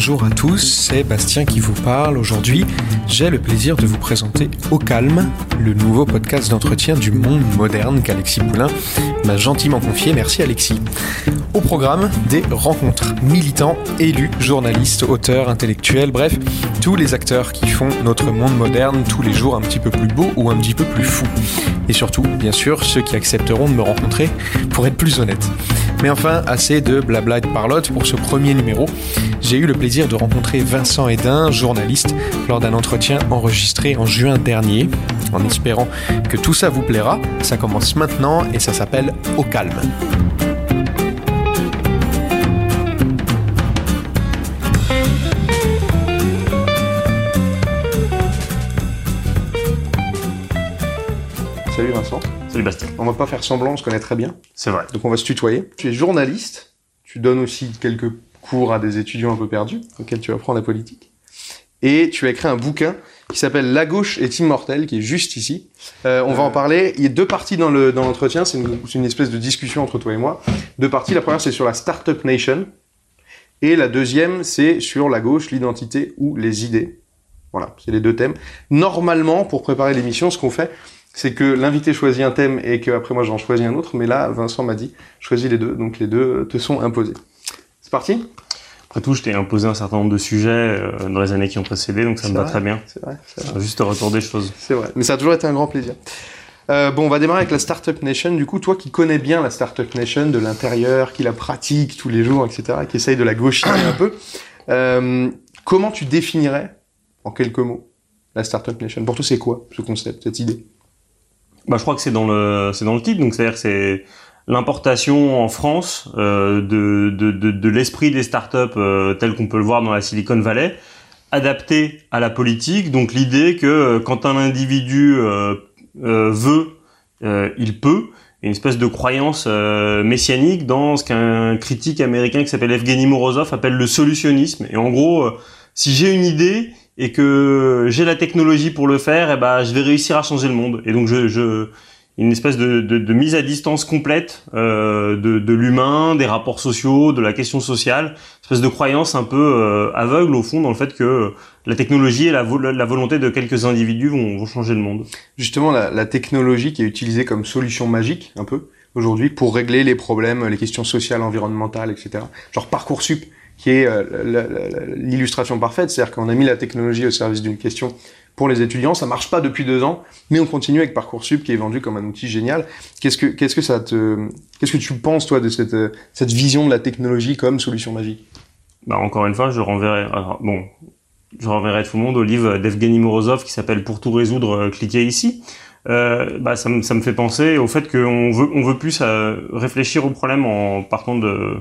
bonjour à tous, c'est Bastien qui vous parle. Aujourd'hui, j'ai le plaisir de vous présenter Au Calme, le nouveau podcast d'entretien du monde moderne qu'Alexis Poulain m'a gentiment confié. Merci Alexis. Au programme, des rencontres militants, élus, journalistes, auteurs, intellectuels, bref, tous les acteurs qui font notre monde moderne tous les jours un petit peu plus beau ou un petit peu plus fou. Et surtout, bien sûr, ceux qui accepteront de me rencontrer pour être plus honnêtes. Mais enfin, assez de blabla et de parlotte pour ce premier numéro. J'ai eu le plaisir de rencontrer Vincent Hédin, journaliste, lors d'un entretien enregistré en juin dernier. En espérant que tout ça vous plaira, ça commence maintenant et ça s'appelle Au calme. Salut Vincent. Salut Bastien. On va pas faire semblant, on se connaît très bien. C'est vrai. Donc on va se tutoyer. Tu es journaliste, tu donnes aussi quelques cours à des étudiants un peu perdus, auxquels tu apprends la politique. Et tu as écrit un bouquin qui s'appelle La gauche est immortelle, qui est juste ici. Euh, on va en parler. Il y a deux parties dans le dans l'entretien. C'est une, c'est une espèce de discussion entre toi et moi. Deux parties. La première, c'est sur la Startup Nation. Et la deuxième, c'est sur la gauche, l'identité ou les idées. Voilà, c'est les deux thèmes. Normalement, pour préparer l'émission, ce qu'on fait, c'est que l'invité choisit un thème et que après moi j'en choisis un autre. Mais là, Vincent m'a dit, choisis les deux. Donc les deux te sont imposés. C'est parti? Après tout, je t'ai imposé un certain nombre de sujets euh, dans les années qui ont précédé, donc ça me va très bien. C'est vrai. Juste retour des choses. C'est vrai, mais ça a toujours été un grand plaisir. Euh, bon, on va démarrer avec la Startup Nation. Du coup, toi qui connais bien la Startup Nation de l'intérieur, qui la pratique tous les jours, etc., qui essaye de la gauchiser un peu, euh, comment tu définirais, en quelques mots, la Startup Nation? Pour toi, c'est quoi ce concept, cette idée? Bah, je crois que c'est dans le c'est dans le titre, donc c'est-à-dire que c'est l'importation en France euh, de, de, de, de l'esprit des startups euh, tel qu'on peut le voir dans la Silicon Valley, adapté à la politique. Donc l'idée que euh, quand un individu euh, euh, veut, euh, il peut. Et Une espèce de croyance messianique dans ce qu'un critique américain qui s'appelle Evgeny Morozov appelle le solutionnisme. Et en gros, si j'ai une idée et que j'ai la technologie pour le faire, eh ben, je vais réussir à changer le monde. Et donc, je, je une espèce de, de, de mise à distance complète euh, de, de l'humain, des rapports sociaux, de la question sociale, une espèce de croyance un peu euh, aveugle au fond dans le fait que la technologie et la, la volonté de quelques individus vont, vont changer le monde. Justement, la, la technologie qui est utilisée comme solution magique, un peu, aujourd'hui, pour régler les problèmes, les questions sociales, environnementales, etc. Genre Parcoursup, qui est euh, l'illustration parfaite, c'est-à-dire qu'on a mis la technologie au service d'une question pour les étudiants, ça marche pas depuis deux ans, mais on continue avec Parcoursup qui est vendu comme un outil génial. Qu'est-ce que qu'est-ce que ça te qu'est-ce que tu penses toi de cette cette vision de la technologie comme solution magique? Bah, encore une fois, je renverrai, bon, je renverrai tout le monde au livre d'Evgeny Morozov qui s'appelle Pour tout résoudre, euh, cliquez ici. Euh, bah, ça, me, ça me fait penser au fait qu'on veut, on veut plus euh, réfléchir au problème en partant de,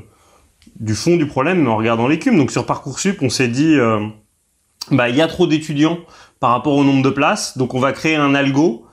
du fond du problème, mais en regardant l'écume. Donc sur Parcoursup, on s'est dit, euh, bah, il y a trop d'étudiants par rapport au nombre de places, donc on va créer un algo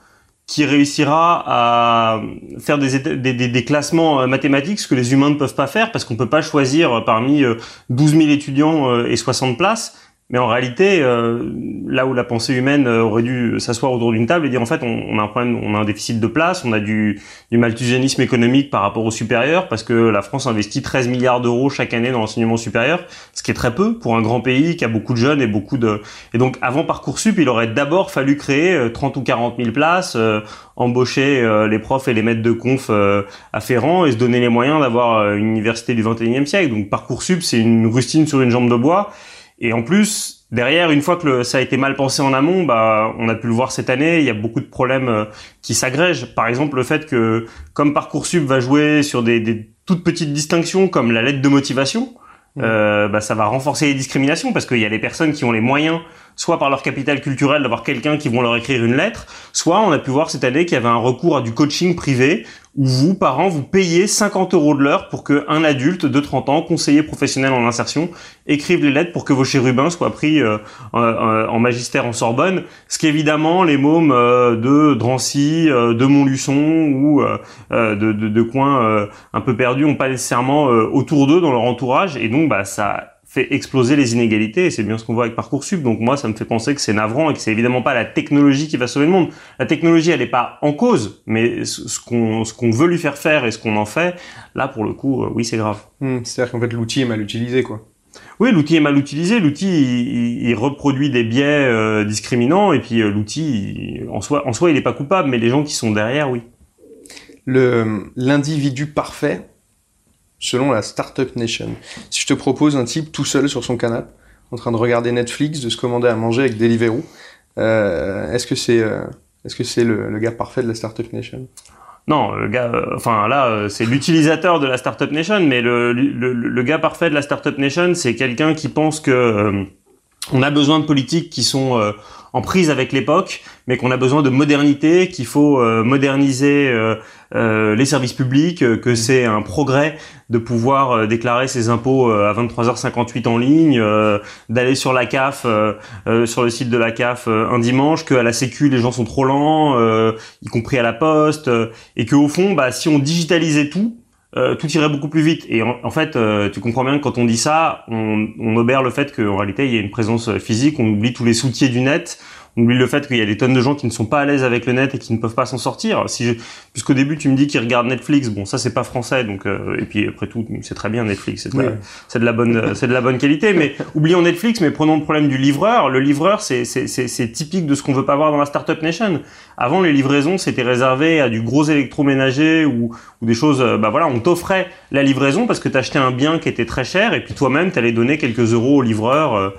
qui réussira à faire des, des, des- classements euh, mathématiques, ce que les humains ne peuvent pas faire, parce qu'on peut pas choisir parmi euh, 12 000 étudiants euh, et 60 places. Mais en réalité, euh, là où la pensée humaine euh, aurait dû s'asseoir autour d'une table et dire en fait, on, a un problème, on a un déficit de place, on a du, du malthusianisme économique par rapport au supérieur, parce que la France investit 13 milliards d'euros chaque année dans l'enseignement supérieur, ce qui est très peu pour un grand pays qui a beaucoup de jeunes et beaucoup de. Et donc, avant parcoursup, il aurait d'abord fallu créer euh, 30 ou 40 000 places, euh, embaucher euh, les profs et les maîtres de conf euh, afférents et se donner les moyens d'avoir euh, une université du 21e siècle. Donc, parcoursup, c'est une rustine sur une jambe de bois. Et en plus, derrière, une fois que le- ça a été mal pensé en amont, bah, on a pu le voir cette année, il y a beaucoup de problèmes euh, qui s'agrègent. Par exemple, le fait que, comme Parcoursup va jouer sur des, des toutes petites distinctions comme la lettre de motivation, euh, bah, ça va renforcer les discriminations parce qu'il y a des personnes qui ont les moyens, soit par leur capital culturel, d'avoir quelqu'un qui vont leur écrire une lettre, soit on a pu voir cette année qu'il y avait un recours à du coaching privé où vous, parents, vous payez 50 euros de l'heure pour qu'un adulte de 30 ans, conseiller professionnel en insertion, écrive les lettres pour que vos chérubins soient pris euh, en, en- en magistère en Sorbonne, ce qui évidemment les mômes euh, de Drancy, euh, de Montluçon ou euh, euh, de, de, coins euh, un peu perdus ont pas nécessairement euh, autour d'eux dans leur entourage. Et donc bah ça fait exploser les inégalités et c'est bien ce qu'on voit avec Parcoursup. Donc moi, ça me fait penser que c'est navrant et que c'est évidemment pas la technologie qui va sauver le monde. La technologie, elle n'est pas en cause, mais ce qu'on ce qu'on veut lui faire faire et ce qu'on en fait, là pour le coup, euh, oui, c'est grave. Hmm, C'est-à-dire qu'en fait l'outil est mal utilisé quoi. Oui, l'outil est mal utilisé. L'outil, il, reproduit des biais euh, discriminants, et puis euh, l'outil, en soi, en soi, il n'est pas coupable, mais les gens qui sont derrière, oui. Le l'individu parfait, selon la Startup Nation. Si je te propose un type tout seul sur son canapé, en train de regarder Netflix, de se commander à manger avec Deliveroo, euh, est-ce que c'est est-ce que le, gars parfait de la Startup Nation? Non, le gars, euh, enfin là, euh, c'est l'utilisateur de la Startup Nation, mais le, le, le, gars parfait de la Startup Nation, c'est quelqu'un qui pense que euh, on a besoin de politiques qui sont en prise avec l'époque, mais qu'on a besoin de modernité, qu'il faut moderniser les services publics, que c'est un progrès de pouvoir déclarer ses impôts à 23h58 en ligne, d'aller sur la CAF, sur le site de la CAF un dimanche, qu'à la Sécu les gens sont trop lents, y compris à la Poste, et que au fond, bah, si on digitalisait tout, euh, tout irait beaucoup plus vite. Et en, fait, euh, tu comprends bien que quand on dit ça, on, on obère le fait qu'en réalité, il y a une présence physique, on oublie tous les soutiers du net, on oublie le fait qu'il y a des tonnes de gens qui ne sont pas à l'aise avec le net et qui ne peuvent pas s'en sortir. Si puisqu'au début tu me dis qu'ils regardent Netflix, bon ça c'est pas français donc euh, et puis après tout c'est très bien Netflix, c'est de, la bonne c'est de la bonne qualité. Mais oublions Netflix, mais prenons le problème du livreur. Le livreur c'est c'est typique de ce qu'on veut pas voir dans la startup nation. Avant les livraisons c'était réservé à du gros électroménager ou ou des choses. Euh, bah voilà on t'offrait la livraison parce que t'achetais un bien qui était très cher et puis toi-même t'allais donner quelques euros au livreur. Euh,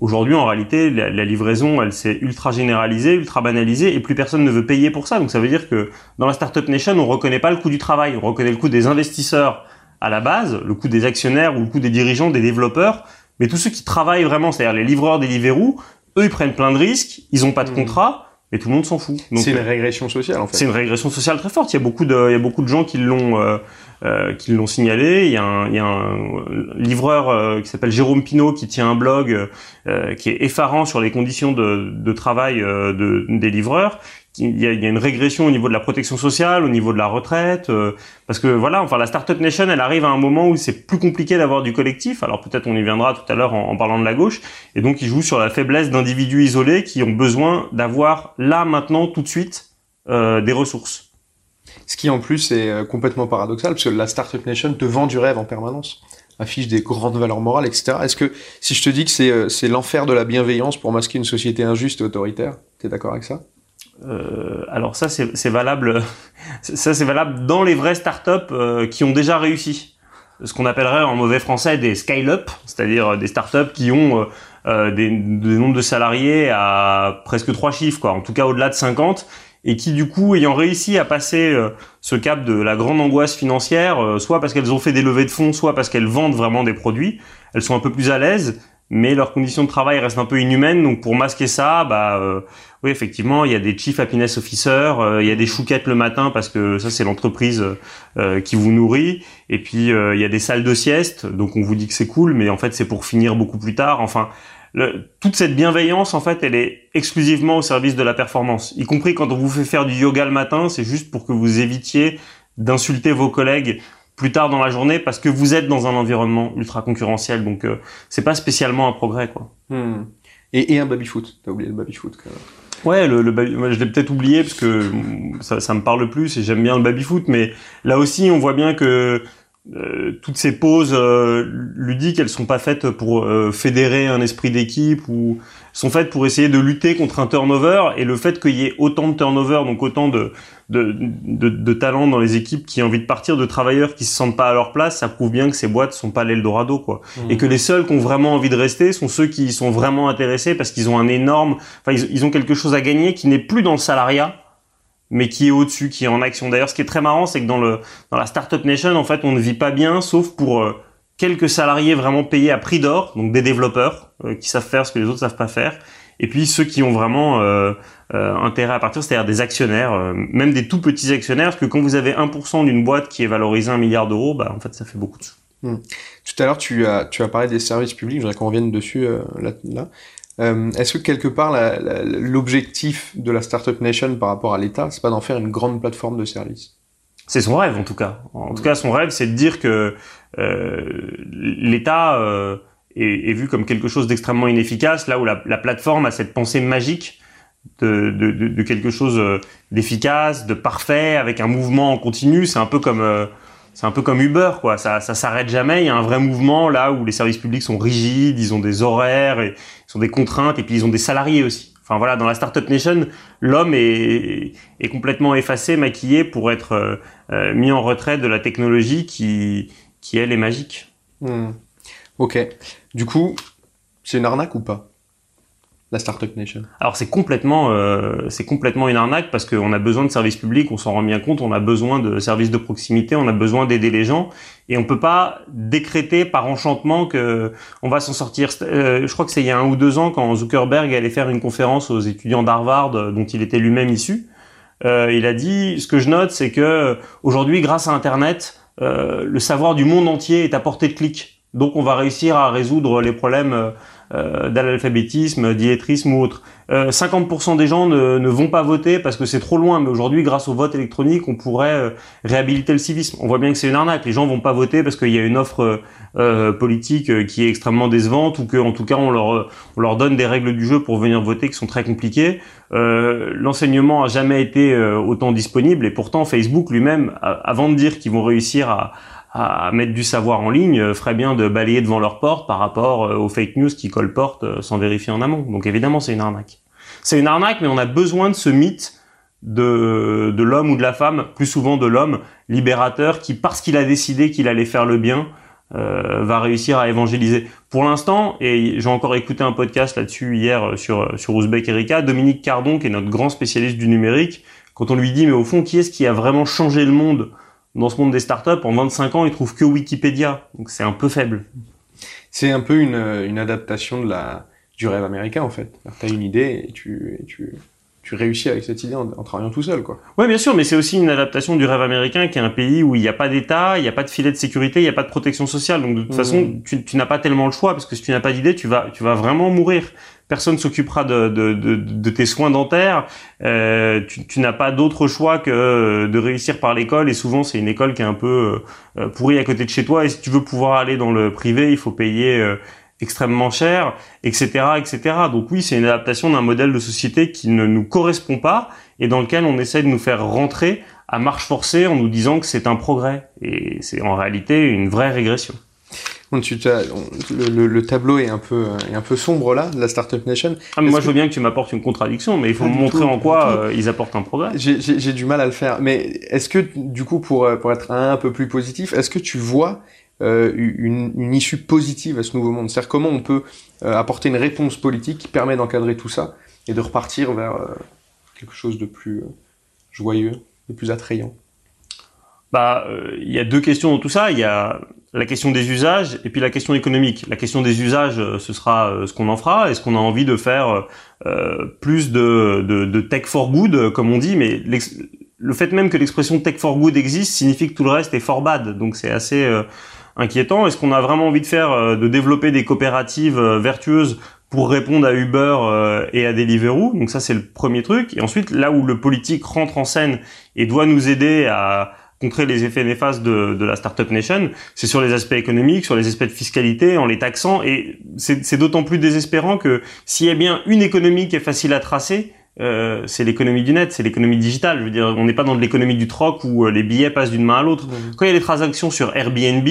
Aujourd'hui, en réalité, la, livraison, elle s'est ultra généralisée, ultra banalisée, et plus personne ne veut payer pour ça. Donc ça veut dire que dans la startup nation, on reconnaît pas le coût du travail, on reconnaît le coût des investisseurs à la base, le coût des actionnaires ou le coût des dirigeants, des développeurs, mais tous ceux qui travaillent vraiment, c'est-à-dire les livreurs des Deliveroo, eux, ils prennent plein de risques, ils ont pas de mmh. contrat, et tout le monde s'en fout. C'est une régression sociale en fait. C'est une régression sociale très forte. Il y a beaucoup de, il y a beaucoup de gens qui l'ont, euh, euh, qui l'ont signalé. Il y a un, il y a un livreur euh, qui s'appelle Jérôme Pinault qui tient un blog euh, qui est effarant sur les conditions de, de travail de, des livreurs. Il y, a, il y, a, une régression au niveau de la protection sociale, au niveau de la retraite, parce que voilà, enfin la startup nation, elle arrive à un moment où c'est plus compliqué d'avoir du collectif. Alors peut-être on y viendra tout à l'heure en, en, parlant de la gauche, et donc ils jouent sur la faiblesse d'individus isolés qui ont besoin d'avoir là maintenant tout de suite des ressources. Ce qui en plus est euh, complètement paradoxal, parce que la Startup Nation te vend du rêve en permanence, affiche des grandes valeurs morales, etc. Est-ce que si je te dis que c'est euh, c'est l'enfer de la bienveillance pour masquer une société injuste et autoritaire, t'es d'accord avec ça? Euh, alors ça c'est valable, ça c'est valable dans les vraies startups euh, qui ont déjà réussi. Ce qu'on appellerait en mauvais français des scale-up, c'est-à-dire des startups qui ont euh, des, des nombres de salariés à presque trois chiffres, quoi. En tout cas au-delà de 50 et qui du coup, ayant réussi à passer euh, ce cap de la grande angoisse financière, euh, soit parce qu'elles ont fait des levées de fonds, soit parce qu'elles vendent vraiment des produits, elles sont un peu plus à l'aise, mais leurs conditions de travail restent un peu inhumaines. Donc pour masquer ça, bah euh, oui effectivement, il y a des chief happiness officers, il y a des chouquettes le matin parce que ça c'est l'entreprise qui vous nourrit, et puis il y a des salles de sieste, donc on vous dit que c'est cool, mais en fait c'est pour finir beaucoup plus tard. Enfin toute cette bienveillance, en fait, elle est exclusivement au service de la performance. Y compris quand on vous fait faire du yoga le matin, c'est juste pour que vous évitiez d'insulter vos collègues plus tard dans la journée parce que vous êtes dans un environnement ultra concurrentiel. Donc, euh, c'est pas spécialement un progrès, quoi. Hmm. Et, un baby-foot. T'as oublié le baby-foot, quand même. Ouais, le, le je l'ai peut-être oublié parce que ça, ça me parle plus et j'aime bien le baby-foot, mais là aussi, on voit bien que euh, toutes ces pauses euh, ludiques, elles sont pas faites pour euh, fédérer un esprit d'équipe ou sont faites pour essayer de lutter contre un turnover et le fait qu'il y ait autant de turnover, donc autant de, de, de, de talents dans les équipes qui ont envie de partir, de travailleurs qui se sentent pas à leur place, ça prouve bien que ces boîtes sont pas l'Eldorado, quoi. Mmh. Et que les seuls qui ont vraiment envie de rester sont ceux qui sont vraiment intéressés parce qu'ils ont un énorme, enfin, ils, ils ont quelque chose à gagner qui n'est plus dans le salariat, mais qui est au-dessus, qui est en action. D'ailleurs, ce qui est très marrant, c'est que dans le dans la startup nation, en fait, on ne vit pas bien, sauf pour euh, quelques salariés vraiment payés à prix d'or, donc des développeurs euh, qui savent faire ce que les autres savent pas faire, et puis ceux qui ont vraiment euh, intérêt à partir, c'est-à-dire des actionnaires, même des tout petits actionnaires, parce que quand vous avez 1% d'une boîte qui est valorisée un milliard d'euros, bah en fait, ça fait beaucoup de sous. Hmm. Tout à l'heure, tu as, tu as parlé des services publics, je voudrais qu'on revienne dessus là. là. Euh, Est-ce que quelque part l'objectif de la Startup Nation par rapport à l'État, c'est pas d'en faire une grande plateforme de services C'est son rêve en tout cas. En tout cas, son rêve, c'est de dire que euh, l'État euh, est, vu comme quelque chose d'extrêmement inefficace, là où la, la, plateforme a cette pensée magique de, de, quelque chose d'efficace, de parfait, avec un mouvement en continu. C'est un peu comme c'est un peu comme Uber, quoi. Ça, ça s'arrête jamais. Il y a un vrai mouvement là où les services publics sont rigides, ils ont des horaires, et, ils ont des contraintes, et puis ils ont des salariés aussi. Enfin voilà, dans la startup nation, l'homme est, complètement effacé, maquillé pour être euh, euh, mis en retrait de la technologie qui, qui elle est magique. Hmm. Ok. Du coup, c'est une arnaque ou pas? Startup Nation Alors c'est complètement, euh, complètement une arnaque parce qu'on a besoin de services publics, on s'en rend bien compte, on a besoin de services de proximité, on a besoin d'aider les gens et on peut pas décréter par enchantement que on va s'en sortir. Euh, je crois que c'est il y a un ou deux ans quand Zuckerberg allait faire une conférence aux étudiants d'Harvard euh, dont il était lui-même issu. Il a dit ce que je note, c'est que aujourd'hui, grâce à Internet, le savoir du monde entier est à portée de clic. Donc on va réussir à résoudre les problèmes euh, d'analphabétisme, d'illettrisme ou autre. 50% euh, des gens ne, ne, vont pas voter parce que c'est trop loin, mais aujourd'hui, grâce au vote électronique, on pourrait euh, réhabiliter le civisme. On voit bien que c'est une arnaque. Les gens vont pas voter parce qu'il y a une offre euh, politique qui est extrêmement décevante ou qu'en tout cas on leur on leur donne des règles du jeu pour venir voter qui sont très compliquées. Euh, L'enseignement a jamais été autant disponible et pourtant Facebook lui-même, avant de dire qu'ils vont réussir à, mettre du savoir en ligne euh, ferait bien de balayer devant leur porte par rapport euh, aux fake news qui colportent euh, sans vérifier en amont. Donc évidemment, c'est une arnaque. C'est une arnaque, mais on a besoin de ce mythe de, de l'homme ou de la femme, plus souvent de l'homme libérateur, qui parce qu'il a décidé qu'il allait faire le bien, euh, va réussir à évangéliser. Pour l'instant, et j'ai encore écouté un podcast là-dessus hier sur sur Ouzbek Erika, Dominique Cardon, qui est notre grand spécialiste du numérique, quand on lui dit mais au fond qui est-ce qui a vraiment changé le monde dans ce monde des startups, en 25 ans, ils trouvent que Wikipédia. Donc c'est un peu faible. C'est un peu une, une adaptation de la, du rêve américain, en fait. Tu as une idée et tu, et tu, tu réussis avec cette idée en, travaillant tout seul, quoi. Ouais, bien sûr, mais c'est aussi une adaptation du rêve américain, qui est un pays où il n'y a pas d'État, il n'y a pas de filet de sécurité, il n'y a pas de protection sociale. Donc de toute mmh. façon, tu, tu n'as pas tellement le choix, parce que si tu n'as pas d'idée, tu vas, tu vas vraiment mourir personne s'occupera de, de, de, de, tes soins dentaires. Euh, tu, tu n'as pas d'autre choix que de réussir par l'école. Et souvent, c'est une école qui est un peu euh, pourrie à côté de chez toi. Et si tu veux pouvoir aller dans le privé, il faut payer euh, extrêmement cher, etc., etc. Donc oui, c'est une adaptation d'un modèle de société qui ne nous correspond pas et dans lequel on essaie de nous faire rentrer à marche forcée en nous disant que c'est un progrès. Et c'est en réalité une vraie régression le, tableau est un peu est un peu sombre là, la Startup Nation. Ah, moi, je veux bien que tu m'apportes une contradiction, mais il faut me montrer en quoi euh, ils apportent un progrès. J'ai du mal à le faire, mais est-ce que du coup, pour pour être un peu plus positif, est-ce que tu vois euh, une, issue positive à ce nouveau monde? C'est-à-dire comment on peut euh, apporter une réponse politique qui permet d'encadrer tout ça et de repartir vers quelque chose de plus joyeux, de plus attrayant? Bah, il y a deux questions dans tout ça. Il y a la question des usages et puis la question économique. La question des usages, euh, ce sera euh, ce qu'on en fera. Est-ce qu'on a envie de faire euh, plus de, de, de, tech for good, comme on dit, mais le fait même que l'expression tech for good existe signifie que tout le reste est for bad. Donc c'est assez inquiétant. Est-ce qu'on a vraiment envie de faire, de développer des coopératives vertueuses pour répondre à Uber et à Deliveroo? Donc ça c'est le premier truc. Et ensuite là où le politique rentre en scène et doit nous aider à contrer les effets néfastes de, de la startup nation, c'est sur les aspects économiques, sur les aspects de fiscalité, en les taxant. Et c'est d'autant plus désespérant que s'il y a bien une économie qui est facile à tracer, euh, c'est l'économie du net, c'est l'économie digitale. Je veux dire, on n'est pas dans de l'économie du troc où euh, les billets passent d'une main à l'autre. Quand il y a des transactions sur Airbnb,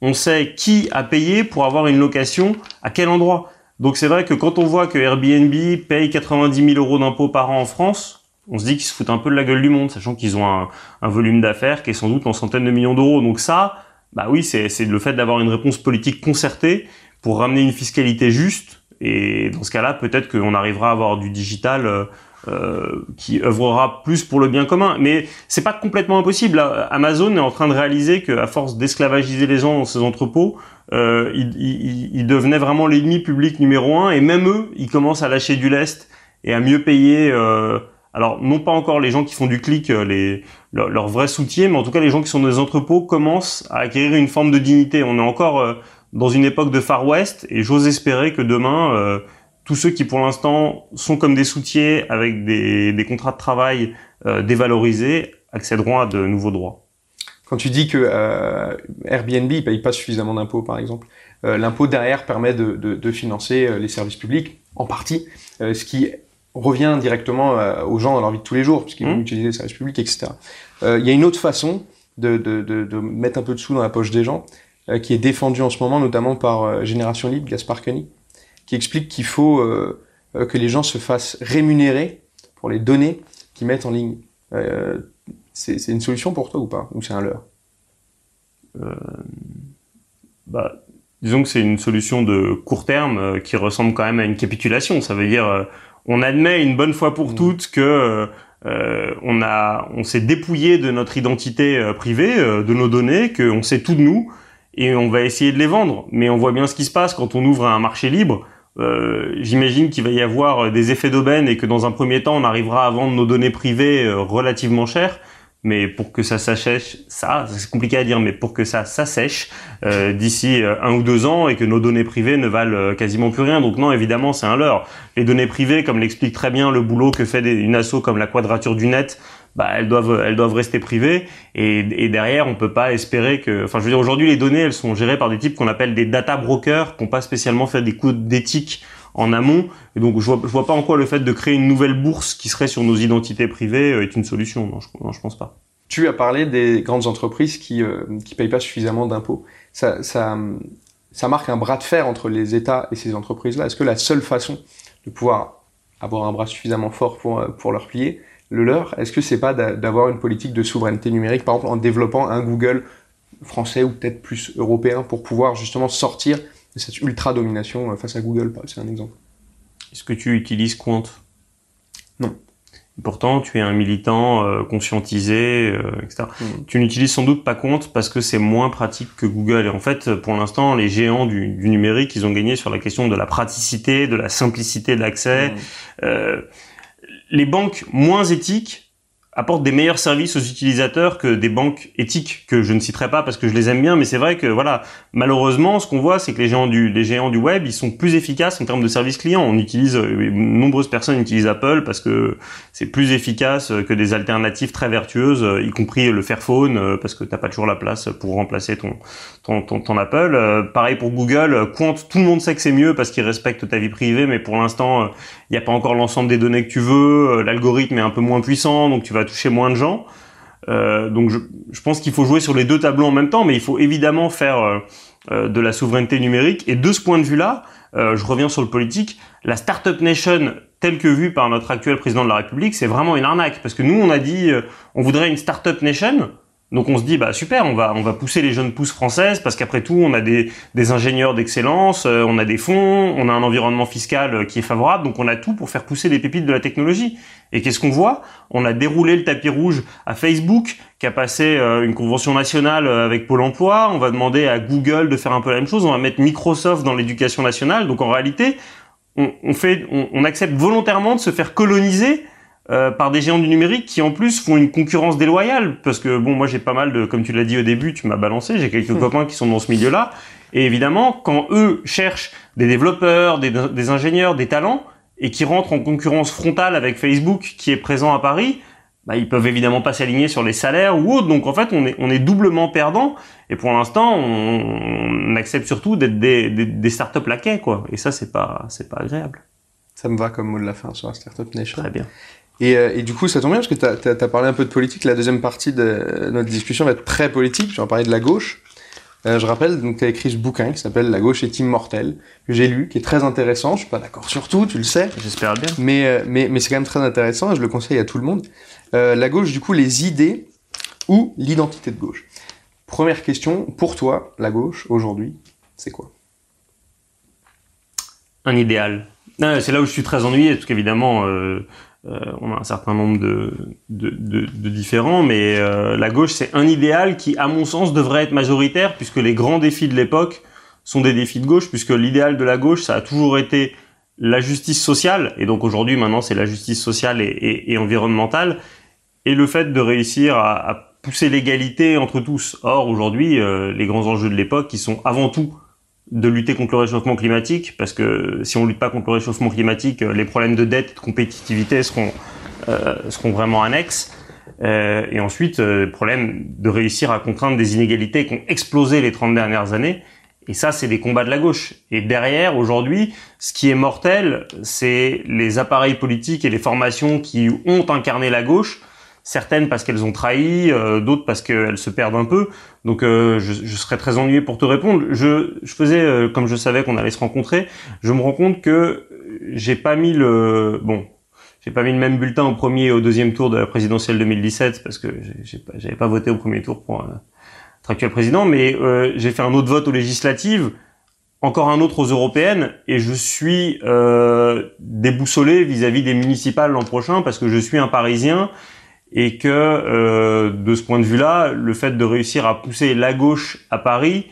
on sait qui a payé pour avoir une location à quel endroit. Donc c'est vrai que quand on voit que Airbnb paye 90 000 euros d'impôts par an en France, on se dit qu'ils se foutent un peu de la gueule du monde, sachant qu'ils ont un, volume d'affaires qui est sans doute en centaines de millions d'euros. Donc ça, bah oui, c'est le fait d'avoir une réponse politique concertée pour ramener une fiscalité juste. Et dans ce cas-là, peut-être qu'on arrivera à avoir du digital euh, euh, qui œuvrera plus pour le bien commun. Mais c'est pas complètement impossible. Amazon est en train de réaliser qu'à force d'esclavagiser les gens dans ses entrepôts, euh, ils, devenaient vraiment l'ennemi public numéro un. Et même eux, ils commencent à lâcher du lest et à mieux payer. Euh, alors non pas encore les gens qui font du clic, euh, les, leurs vrais soutiens, mais en tout cas les gens qui sont dans les entrepôts commencent à acquérir une forme de dignité. On est encore euh, dans une époque de Far West et j'ose espérer que demain, euh, tous ceux qui pour l'instant sont comme des soutiers avec des, des contrats de travail dévalorisés accéderont à de nouveaux droits. Quand tu dis que Airbnb ne paye pas suffisamment d'impôts par exemple, l'impôt derrière permet de, de, de, financer les services publics en partie, ce qui revient directement euh, aux gens dans leur vie de tous les jours, puisqu'ils vont mmh. utiliser les services publics, etc. Euh, il y a une autre façon de, de, de, mettre un peu de sous dans la poche des gens, euh, qui est défendu en ce moment notamment par Génération Libre, Gaspard Koenig, qui explique qu'il faut que les gens se fassent rémunérer pour les données qu'ils mettent en ligne. c'est une solution pour toi ou pas? Ou c'est un leurre? Bah, Disons que c'est une solution de court terme qui ressemble quand même à une capitulation. Ça veut dire on admet une bonne fois pour mmh. toutes que euh, on a, on s'est dépouillé de notre identité euh, privée, euh, de nos données, qu'on sait tout de nous, et on va essayer de les vendre. Mais on voit bien ce qui se passe quand on ouvre un marché libre. J'imagine qu'il va y avoir des effets d'aubaine et que dans un premier temps, on arrivera à vendre nos données privées relativement chères mais pour que ça s'assèche, ça, c'est compliqué à dire, mais pour que ça s'assèche euh, d'ici euh, un ou deux ans et que nos données privées ne valent euh, quasiment plus rien. Donc non, évidemment, c'est un leurre. Les données privées, comme l'explique très bien le boulot que fait une asso comme la Quadrature du Net, bah, elles doivent, elles doivent rester privées. Et, et derrière, on peut pas espérer que, enfin, je veux dire, aujourd'hui, les données, elles sont gérées par des types qu'on appelle des data brokers, qui n'ont pas spécialement fait des codes d'éthique en amont. Et donc, je vois, vois pas en quoi le fait de créer une nouvelle bourse qui serait sur nos identités privées euh, est une solution. Non, je, non, je pense pas. Tu as parlé des grandes entreprises qui euh, qui payent pas suffisamment d'impôts. Ça, ça, ça marque un bras de fer entre les États et ces entreprises-là. Est-ce que la seule façon de pouvoir avoir un bras suffisamment fort pour, euh, pour leur plier, le leur, est-ce que c'est pas d'avoir une politique de souveraineté numérique, par exemple en développant un Google français ou peut-être plus européen pour pouvoir justement sortir cette ultra domination euh, face à Google, c'est un exemple. Est-ce que tu utilises Quant? Non. Pourtant, tu es un militant euh, conscientisé, euh, etc. Mm. Tu n'utilises sans doute pas Compte parce que c'est moins pratique que Google. Et en fait, pour l'instant, les géants du, numérique, ils ont gagné sur la question de la praticité, de la simplicité de l'accès. Mm. les banques moins éthiques apportent des meilleurs services aux utilisateurs que des banques éthiques que je ne citerai pas parce que je les aime bien mais c'est vrai que voilà malheureusement ce qu'on voit c'est que les géants du les géants du web ils sont plus efficaces en termes de service client on utilise euh, nombreuses personnes utilisent Apple parce que c'est plus efficace que des alternatives très vertueuses euh, y compris le Fairphone euh, parce que t'as pas toujours la place pour remplacer ton ton, ton, ton Apple. Pareil pour Google Quant tout le monde sait que c'est mieux parce qu'ils respectent ta vie privée mais pour l'instant il n'y a pas encore l'ensemble des données que tu veux l'algorithme est un peu moins puissant donc tu vas toucher moins de gens. Euh, donc je, pense qu'il faut jouer sur les deux tableaux en même temps, mais il faut évidemment faire euh, euh, de la souveraineté numérique. Et de ce point de vue-là, je reviens sur le politique, la Startup Nation telle que vue par notre actuel président de la République, c'est vraiment une arnaque. Parce que nous, on a dit, on voudrait une Startup Nation, donc on se dit bah super, on va on va pousser les jeunes pousses françaises parce qu'après tout on a des des ingénieurs d'excellence, euh, on a des fonds, on a un environnement fiscal euh, qui est favorable, donc on a tout pour faire pousser des pépites de la technologie. Et qu'est-ce qu'on voit? On a déroulé le tapis rouge à Facebook qui a passé euh, une convention nationale avec Pôle Emploi, on va demander à Google de faire un peu la même chose, on va mettre Microsoft dans l'éducation nationale. Donc en réalité, on, on fait on, on accepte volontairement de se faire coloniser euh, par des géants du numérique qui en plus font une concurrence déloyale parce que bon moi j'ai pas mal de comme tu l'as dit au début tu m'as balancé j'ai quelques hmm. copains qui sont dans ce milieu là et évidemment quand eux cherchent des développeurs des, des, ingénieurs des talents et qui rentrent en concurrence frontale avec Facebook qui est présent à Paris bah, ils peuvent évidemment pas s'aligner sur les salaires ou autres donc en fait on est on est doublement perdant et pour l'instant on, accepte surtout d'être des, des, des startups laquais quoi et ça c'est pas c'est pas agréable ça me va comme mot de la fin sur la Startup Nation. Très bien. Et, euh, et, du coup, ça tombe bien parce que tu as, parlé un peu de politique. La deuxième partie de notre discussion va être très politique. Je vais parler de la gauche. Euh, je rappelle, donc tu as écrit ce bouquin qui s'appelle La gauche est immortelle, que j'ai lu, qui est très intéressant. Je suis pas d'accord sur tout, tu le sais. J'espère bien. Mais, euh, mais, mais c'est quand même très intéressant et je le conseille à tout le monde. Euh, la gauche, du coup, les idées ou l'identité de gauche. Première question, pour toi, la gauche, aujourd'hui, c'est quoi? Un idéal. C'est là où je suis très ennuyé, parce qu'évidemment, euh, euh, on a un certain nombre de, différents, mais euh, la gauche, c'est un idéal qui, à mon sens, devrait être majoritaire, puisque les grands défis de l'époque sont des défis de gauche, puisque l'idéal de la gauche, ça a toujours été la justice sociale, et donc aujourd'hui, maintenant, c'est la justice sociale et, environnementale, et le fait de réussir à, à pousser l'égalité entre tous. Or, aujourd'hui, euh, les grands enjeux de l'époque, qui sont avant tout de lutter contre le réchauffement climatique, parce que si on lutte pas contre le réchauffement climatique, euh, les problèmes de dette, de compétitivité seront euh, seront vraiment annexes. Euh, et ensuite, euh, problème de réussir à contraindre des inégalités qui ont explosé les 30 dernières années. Et ça, c'est des combats de la gauche. Et derrière, aujourd'hui, ce qui est mortel, c'est les appareils politiques et les formations qui ont incarné la gauche certaines parce qu'elles ont trahi, euh, d'autres parce qu'elles se perdent un peu. Donc je, je, serais très ennuyé pour te répondre. Je, je faisais comme je savais qu'on allait se rencontrer, je me rends compte que j'ai pas mis le bon, j'ai pas mis le même bulletin au premier et au deuxième tour de la présidentielle 2017 parce que j'avais pas, pas voté au premier tour pour être actuel président, mais j'ai fait un autre vote aux législatives encore un autre aux européennes et je suis euh, déboussolé vis-à-vis des municipales l'an prochain parce que je suis un Parisien et que euh, de ce point de vue-là, le fait de réussir à pousser la gauche à Paris,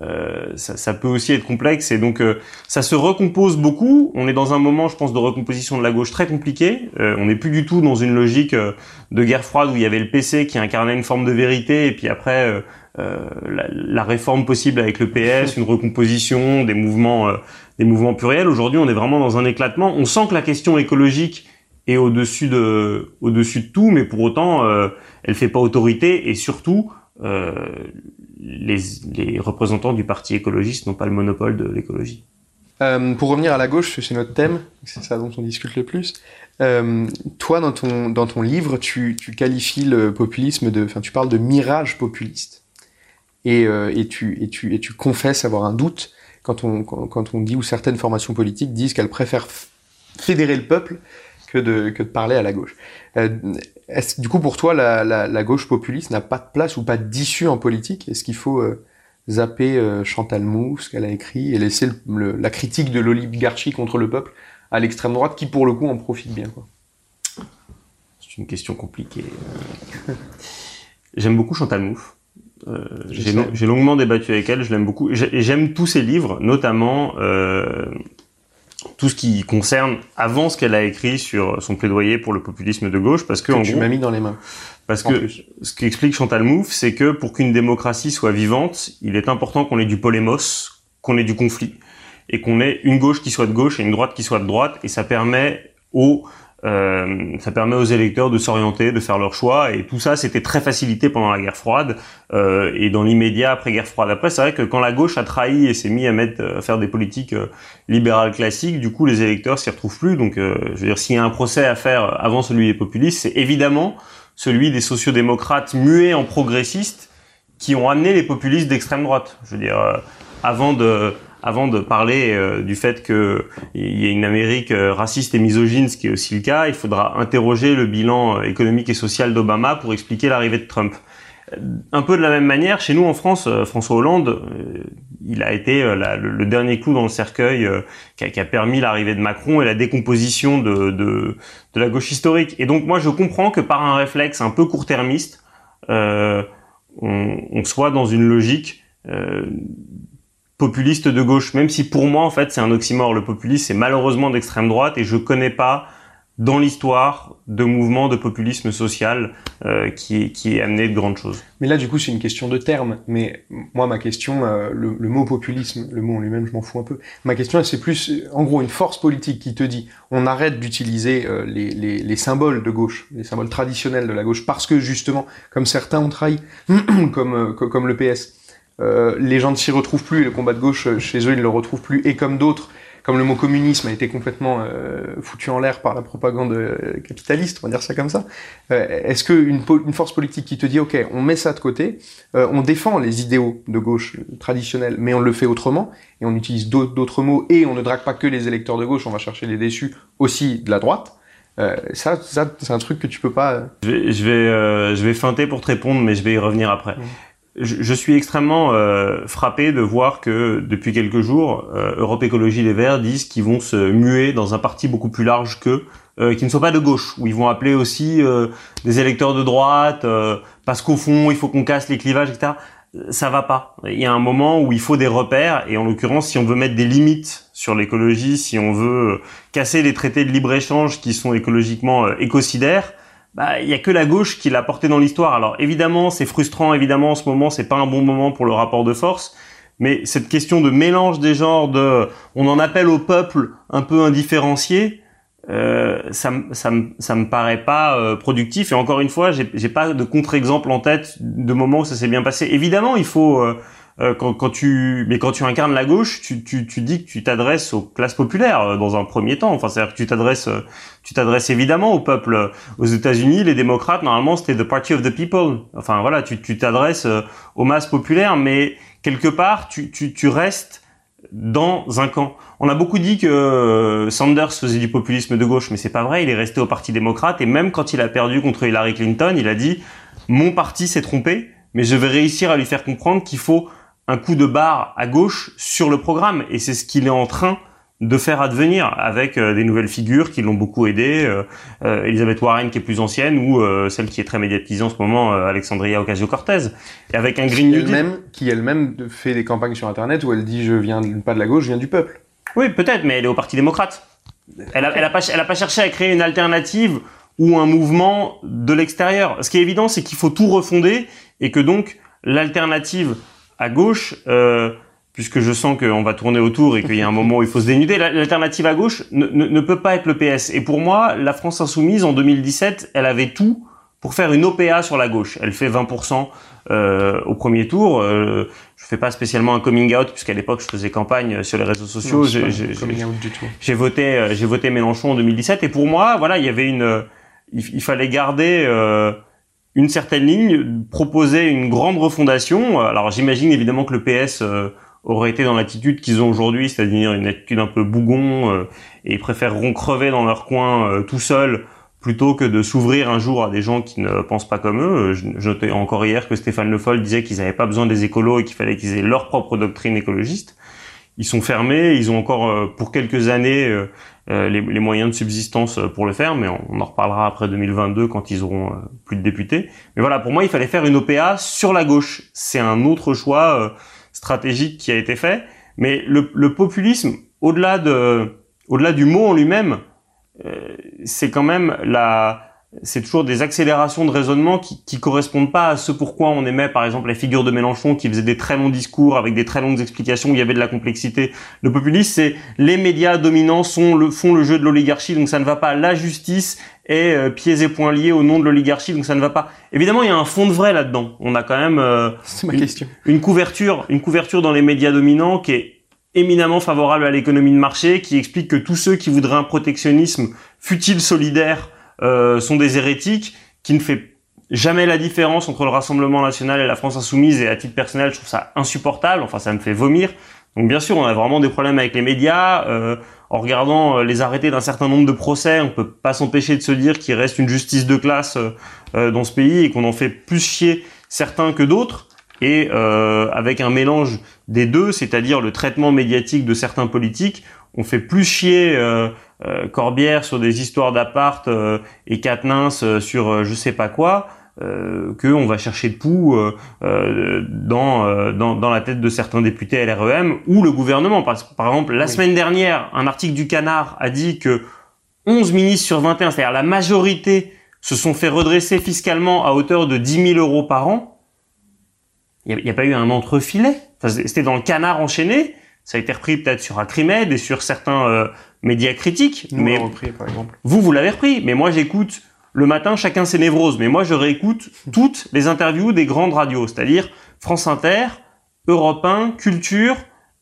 euh, ça, ça, peut aussi être complexe et donc euh, ça se recompose beaucoup. On est dans un moment, je pense, de recomposition de la gauche très compliqué. Euh, on n'est plus du tout dans une logique de guerre froide où il y avait le PC qui incarnait une forme de vérité et puis après euh, la, la, réforme possible avec le PS, une recomposition, des mouvements, euh, des mouvements pluriels. Aujourd'hui, on est vraiment dans un éclatement. On sent que la question écologique est au-dessus de, au-dessus de tout, mais pour autant, euh, elle fait pas autorité et surtout, euh, les, représentants du parti écologiste n'ont pas le monopole de l'écologie. Euh, pour revenir à la gauche, c'est notre thème, c'est ça dont on discute le plus. Euh, toi, dans ton, dans ton livre, tu, tu qualifies le populisme de, enfin, tu parles de mirage populiste et, et, tu, et, tu, et tu confesses avoir un doute quand on, quand, on dit ou certaines formations politiques disent qu'elles préfèrent fédérer le peuple que de, que de parler à la gauche. Euh, est-ce, du coup, pour toi, la, la, la gauche populiste n'a pas de place ou pas d'issue en politique? Est-ce qu'il faut euh, zapper euh, Chantal Mouffe, ce qu'elle a écrit, et laisser le, la critique de l'oligarchie contre le peuple à l'extrême droite, qui pour le coup en profite bien quoi? C'est une question compliquée. J'aime beaucoup Chantal Mouffe. Euh, j'ai longuement débattu avec elle, je l'aime beaucoup. Et j'aime tous ses livres, notamment euh, tout ce qui concerne avant ce qu'elle a écrit sur son plaidoyer pour le populisme de gauche, parce que, que tu m'as mis dans les mains. Parce que ce qu'explique Chantal Mouffe, c'est que pour qu'une démocratie soit vivante, il est important qu'on ait du polémos, qu'on ait du conflit, et qu'on ait une gauche qui soit de gauche et une droite qui soit de droite, et ça permet aux euh, ça permet aux électeurs de s'orienter, de faire leur choix, et tout ça, c'était très facilité pendant la guerre froide euh, et dans l'immédiat après guerre froide. Après, c'est vrai que quand la gauche a trahi et s'est mis à mettre, à faire des politiques euh, libérales classiques, du coup, les électeurs s'y retrouvent plus. Donc, euh, je veux dire, s'il y a un procès à faire avant celui des populistes, c'est évidemment celui des sociodémocrates muets en progressistes qui ont amené les populistes d'extrême droite. Je veux dire, avant de avant de parler euh, du fait qu'il y ait une Amérique euh, raciste et misogyne, ce qui est aussi le cas, il faudra interroger le bilan euh, économique et social d'Obama pour expliquer l'arrivée de Trump. Un peu de la même manière, chez nous en France, François Hollande, il a été le, dernier clou dans le cercueil qui a, a, permis l'arrivée de Macron et la décomposition de, la gauche historique. Et donc moi, je comprends que par un réflexe un peu court-termiste, on, soit dans une logique populiste de gauche, même si pour moi en fait c'est un oxymore. Le populisme c'est malheureusement d'extrême droite et je connais pas dans l'histoire de mouvements de populisme social euh, qui, qui est amené de grandes choses. Mais là du coup c'est une question de terme. Mais moi ma question, euh, le, mot populisme, le mot en lui-même je m'en fous un peu. Ma question c'est plus en gros une force politique qui te dit on arrête d'utiliser euh, les, les, les, symboles de gauche, les symboles traditionnels de la gauche parce que justement comme certains ont trahi, euh, comme le PS euh, les gens ne s'y retrouvent plus, et le combat de gauche euh, chez eux, ils ne le retrouvent plus, et comme d'autres, comme le mot communisme a été complètement euh, foutu en l'air par la propagande capitaliste, on va dire ça comme ça, est-ce qu'une une force politique qui te dit, ok, on met ça de côté, on défend les idéaux de gauche traditionnels, mais on le fait autrement, et on utilise d'autres mots, et on ne drague pas que les électeurs de gauche, on va chercher les déçus aussi de la droite, ça, ça c'est un truc que tu peux pas. Je vais, je vais, je vais feinter pour te répondre, mais je vais y revenir après je, suis extrêmement euh, frappé de voir que depuis quelques jours, euh, Europe Écologie Les Verts disent qu'ils vont se muer dans un parti beaucoup plus large qu'eux, euh, qui ne sont pas de gauche, où ils vont appeler aussi euh, des électeurs de droite, parce qu'au fond, il faut qu'on casse les clivages, etc. Ça va pas. Il y a un moment où il faut des repères, et en l'occurrence, si on veut mettre des limites sur l'écologie, si on veut casser les traités de libre-échange qui sont écologiquement écocidaires, bah, il y a que la gauche qui l'a porté dans l'histoire. Alors évidemment, c'est frustrant, évidemment, en ce moment, c'est pas un bon moment pour le rapport de force, mais cette question de mélange des genres, de, on en appelle au peuple un peu indifférencié, euh, ça, ça, ça me paraît pas euh, productif. Et encore une fois, j'ai pas de contre-exemple en tête de moments où ça s'est bien passé. Évidemment, il faut euh, euh, quand, quand, tu, mais quand tu incarnes la gauche, tu, tu, tu dis que tu t'adresses aux classes populaires euh, dans un premier temps. Enfin, c'est-à-dire que tu t'adresses, euh, tu t'adresses évidemment au peuple. Aux États-Unis, les démocrates, normalement, c'était the party of the people. Enfin, voilà, tu, tu t'adresses aux masses populaires, mais quelque part, tu, tu, tu restes dans un camp. On a beaucoup dit que Sanders faisait du populisme de gauche, mais c'est pas vrai. Il est resté au Parti démocrate et même quand il a perdu contre Hillary Clinton, il a dit mon parti s'est trompé, mais je vais réussir à lui faire comprendre qu'il faut un coup de barre à gauche sur le programme. Et c'est ce qu'il est en train de faire advenir avec euh, des nouvelles figures qui l'ont beaucoup aidé, euh, euh, Elisabeth Warren qui est plus ancienne ou celle qui est très médiatisée en ce moment, Alexandria Ocasio-Cortez. Et avec un Green New Deal. Qui elle-même fait des campagnes sur Internet où elle dit je viens pas de la gauche, je viens du peuple. Oui, peut-être, mais elle est au Parti démocrate. Elle a, elle a, pas, elle a pas cherché à créer une alternative ou un mouvement de l'extérieur. Ce qui est évident, c'est qu'il faut tout refonder et que donc l'alternative à gauche, euh, puisque je sens qu'on va tourner autour et qu'il y a un moment où il faut se dénuder, l'alternative à gauche ne, ne, peut pas être le PS. Et pour moi, la France insoumise en 2017, elle avait tout pour faire une OPA sur la gauche. Elle fait 20% euh, au premier tour. Euh, je fais pas spécialement un coming out puisqu'à l'époque je faisais campagne sur les réseaux sociaux. J'ai voté, euh, j'ai voté Mélenchon en 2017 et pour moi, voilà, il y avait une, il, fallait garder euh, une certaine ligne, proposer une grande refondation. Alors j'imagine évidemment que le PS euh, aurait été dans l'attitude qu'ils ont aujourd'hui, c'est-à-dire une attitude un peu bougon, euh, et ils préféreront crever dans leur coin euh, tout seuls plutôt que de s'ouvrir un jour à des gens qui ne pensent pas comme eux. Je, notais encore hier que Stéphane Le Foll disait qu'ils n'avaient pas besoin des écolos et qu'il fallait qu'ils aient leur propre doctrine écologiste. Ils sont fermés, ils ont encore pour quelques années les, les, moyens de subsistance pour le faire, mais on, en reparlera après 2022 quand ils auront plus de députés. Mais voilà, pour moi, il fallait faire une OPA sur la gauche. C'est un autre choix stratégique qui a été fait. Mais le, le populisme, au-delà de, au-delà du mot en lui-même, euh, c'est quand même la, c'est toujours des accélérations de raisonnement qui, qui correspondent pas à ce pourquoi on aimait par exemple la figure de Mélenchon qui faisait des très longs discours avec des très longues explications où il y avait de la complexité. Le populisme, c'est les médias dominants sont le, font le jeu de l'oligarchie, donc ça ne va pas. La justice est euh, pieds et poings liés au nom de l'oligarchie, donc ça ne va pas. Évidemment, il y a un fond de vrai là-dedans. On a quand même euh, ma une, question. une couverture, une couverture dans les médias dominants qui est éminemment favorable à l'économie de marché, qui explique que tous ceux qui voudraient un protectionnisme futile solidaire euh, sont des hérétiques, qui ne fait jamais la différence entre le Rassemblement national et la France insoumise. Et à titre personnel, je trouve ça insupportable. Enfin, ça me fait vomir. Donc bien sûr, on a vraiment des problèmes avec les médias. Euh, en regardant euh, les arrêtés d'un certain nombre de procès, on peut pas s'empêcher de se dire qu'il reste une justice de classe dans ce pays et qu'on en fait plus chier certains que d'autres. Et avec un mélange des deux, c'est-à-dire le traitement médiatique de certains politiques, on fait plus chier euh, Corbière sur des histoires d'appart euh, et Quatennens euh, sur je sais pas quoi, que on va chercher de poux dans, dans, dans la tête de certains députés LREM ou le gouvernement. Par, par exemple, la semaine dernière, un article du Canard a dit que 11 ministres sur 21, c'est-à-dire la majorité, se sont fait redresser fiscalement à hauteur de 10 000 euros par an. Il n'y a, a, pas eu un entrefilet? Enfin, C'était dans le Canard enchaîné. Ça a été repris peut-être sur Acrimed et sur certains médias critiques. mais repris, par exemple. Vous, vous l'avez repris. Mais moi, j'écoute le matin, chacun ses névroses. Mais moi, je réécoute toutes les interviews des grandes radios, c'est-à-dire France Inter, Europe 1, Culture,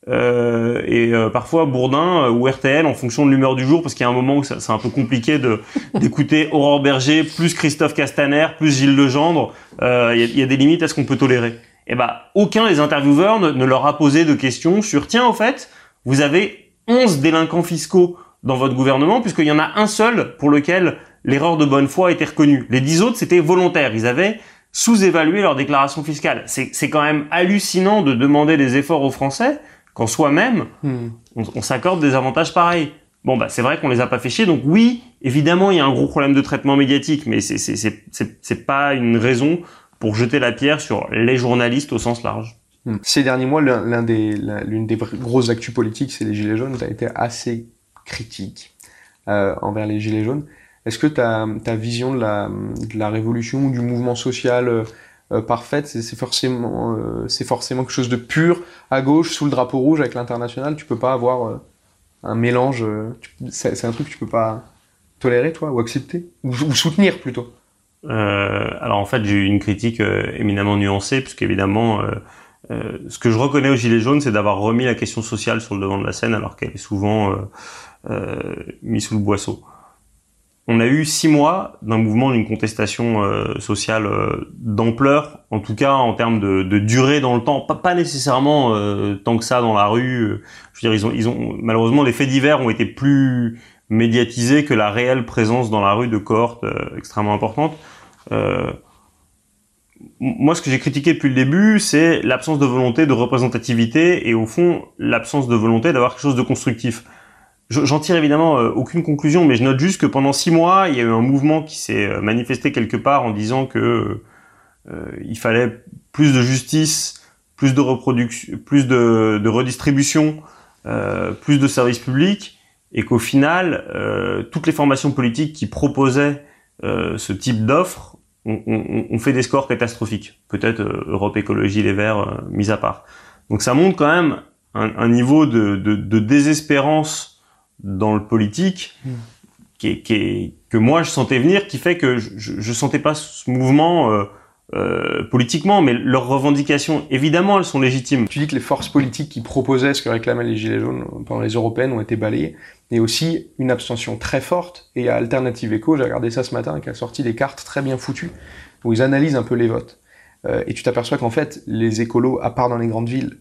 euh, et euh, parfois Bourdin euh, ou RTL en fonction de l'humeur du jour parce qu'il y a un moment où c'est un peu compliqué de d'écouter Aurore Berger plus Christophe Castaner plus Gilles Legendre euh, il y, y, a des limites à ce qu'on peut tolérer eh ben aucun des intervieweurs ne, ne, leur a posé de questions sur tiens au fait vous avez 11 délinquants fiscaux dans votre gouvernement, puisqu'il y en a un seul pour lequel l'erreur de bonne foi a été reconnue. Les dix autres, c'était volontaire. Ils avaient sous-évalué leur déclaration fiscale. C'est quand même hallucinant de demander des efforts aux Français quand soi-même, hmm. on, s'accorde des avantages pareils. Bon, bah, c'est vrai qu'on les a pas fait chier. Donc oui, évidemment, il y a un gros problème de traitement médiatique, mais c'est pas une raison pour jeter la pierre sur les journalistes au sens large. Hmm. Ces derniers mois, l'une des, grosses actus politiques, c'est les Gilets jaunes. Tu as été assez critique euh, envers les Gilets jaunes. Est-ce que ta, vision de la, révolution ou du mouvement social euh, euh parfaite, c'est forcément, euh, c'est forcément quelque chose de pur à gauche sous le drapeau rouge avec l'international? Tu peux pas avoir un mélange. c'est un truc que tu peux pas tolérer, toi, ou accepter, ou, ou soutenir plutôt? Alors en fait, j'ai eu une critique euh, éminemment nuancée, puisqu'évidemment, euh, ce que je reconnais aux Gilets jaunes, c'est d'avoir remis la question sociale sur le devant de la scène, alors qu'elle est souvent mise sous le boisseau on a eu six mois d'un mouvement d'une contestation euh, sociale euh, d'ampleur, en tout cas en termes de, durée dans le temps, pas, nécessairement euh, tant que ça dans la rue. Je veux dire, ils ont, ils ont malheureusement les faits divers ont été plus médiatisés que la réelle présence dans la rue de cohortes extrêmement importantes. moi, ce que j'ai critiqué depuis le début, c'est l'absence de volonté de représentativité et au fond l'absence de volonté d'avoir quelque chose de constructif. J'en tire évidemment euh, aucune conclusion, mais je note juste que pendant six mois, il y a eu un mouvement qui s'est euh, manifesté quelque part en disant que euh, il fallait plus de justice, plus de reproduction, plus de, de redistribution, plus de services publics, et qu'au final, toutes les formations politiques qui proposaient ce type d'offres ont, fait des scores catastrophiques. Peut-être Europe Écologie Les Verts mis à part. Donc ça montre quand même un, un niveau de, de, de désespérance dans le politique hmm. qui, qui que moi je sentais venir, qui fait que je, je, sentais pas ce mouvement euh, politiquement, mais leurs revendications, évidemment, elles sont légitimes. Tu dis que les forces politiques qui proposaient ce que réclamaient les Gilets jaunes pendant les européennes ont été balayées, mais aussi une abstention très forte. Et à Alternative Echo, j'ai regardé ça ce matin, qui a sorti des cartes très bien foutues, où ils analysent un peu les votes. Euh, et tu t'aperçois qu'en fait, les écolos, à part dans les grandes villes,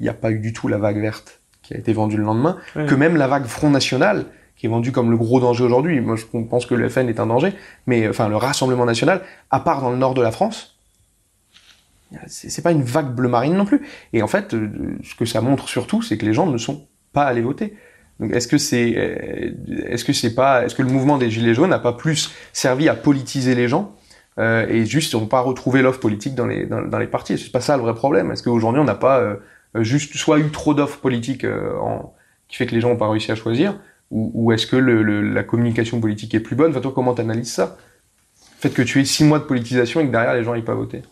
il n'y a pas eu du tout la vague verte qui a été vendu le lendemain, que même la vague Front National, qui est vendue comme le gros danger aujourd'hui, moi je pense que le FN est un danger, mais enfin le Rassemblement National, à part dans le nord de la France, c'est pas une vague bleu marine non plus. Et en fait, euh, ce que ça montre surtout, c'est que les gens ne sont pas allés voter. Donc est-ce que c'est euh, est-ce que c'est pas est-ce que le mouvement des gilets jaunes n'a pas plus servi à politiser les gens euh, et juste on pas retrouvé l'offre politique dans les dans, dans les partis? C'est pas ça le vrai problème. Est-ce qu'aujourd'hui on n'a pas euh, euh, juste soit eu trop d'offres politiques euh, en, qui fait que les gens n'ont pas réussi à choisir, ou, est-ce que la communication politique est plus bonne? Enfin, toi, comment t'analyses ça? Le fait que tu aies six mois de politisation et que derrière les gens n'aient pas voté.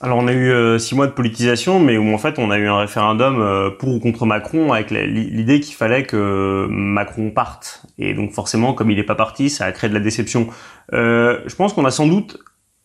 Alors on a eu euh, six mois de politisation, mais où en fait on a eu un référendum pour ou contre Macron avec l'idée qu'il fallait que Macron parte. Et donc forcément, comme il n'est pas parti, ça a créé de la déception. Euh, je pense qu'on a sans doute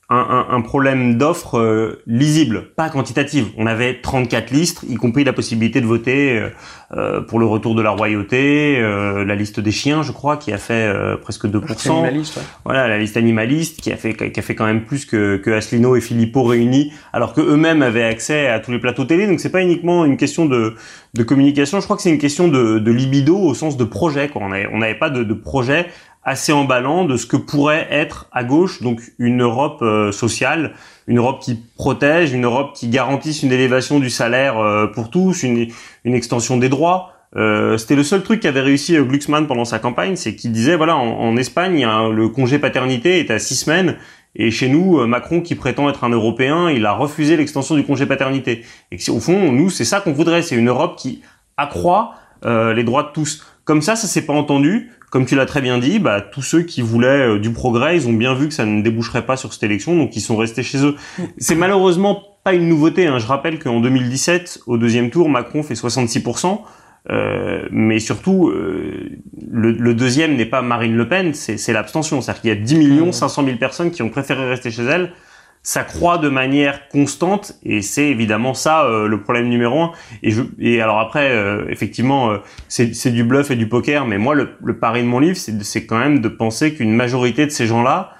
un, un, problème d'offre euh, lisible, pas quantitative. On avait 34 listes, y compris la possibilité de voter euh, euh, pour le retour de la royauté, la liste des chiens, je crois, qui a fait presque 2%. Animaliste, Voilà, la liste animaliste qui a fait qui a fait quand même plus que, que Asselineau et Philippot réunis, alors que eux-mêmes avaient accès à tous les plateaux télé. Donc c'est pas uniquement une question de, de communication. Je crois que c'est une question de, de libido au sens de projet. Quoi. On n'avait pas de, de projet assez emballant de ce que pourrait être à gauche donc une Europe euh, sociale, une Europe qui protège, une Europe qui garantisse une élévation du salaire euh, pour tous, une, une, extension des droits. Euh, C'était le seul truc qu'avait réussi Glucksmann pendant sa campagne, c'est qu'il disait voilà en, Espagne le congé paternité est à six semaines et chez nous Macron qui prétend être un Européen, il a refusé l'extension du congé paternité. Et au fond nous c'est ça qu'on voudrait, c'est une Europe qui accroît les droits de tous. Comme ça, ça s'est pas entendu comme tu l'as très bien dit, bah, tous ceux qui voulaient euh, du progrès, ils ont bien vu que ça ne déboucherait pas sur cette élection, donc ils sont restés chez eux. C'est malheureusement pas une nouveauté. Hein. Je rappelle qu'en 2017, au deuxième tour, Macron fait 66%. Euh, mais surtout, euh, le, le, deuxième n'est pas Marine Le Pen, c'est l'abstention. C'est-à-dire qu'il y a 10 millions 500 000 personnes qui ont préféré rester chez elles ça croît de manière constante et c'est évidemment ça euh, le problème numéro un. Et, je, et alors après, euh, effectivement, euh, c'est du bluff et du poker, mais moi, le, le pari de mon livre, c'est quand même de penser qu'une majorité de ces gens-là,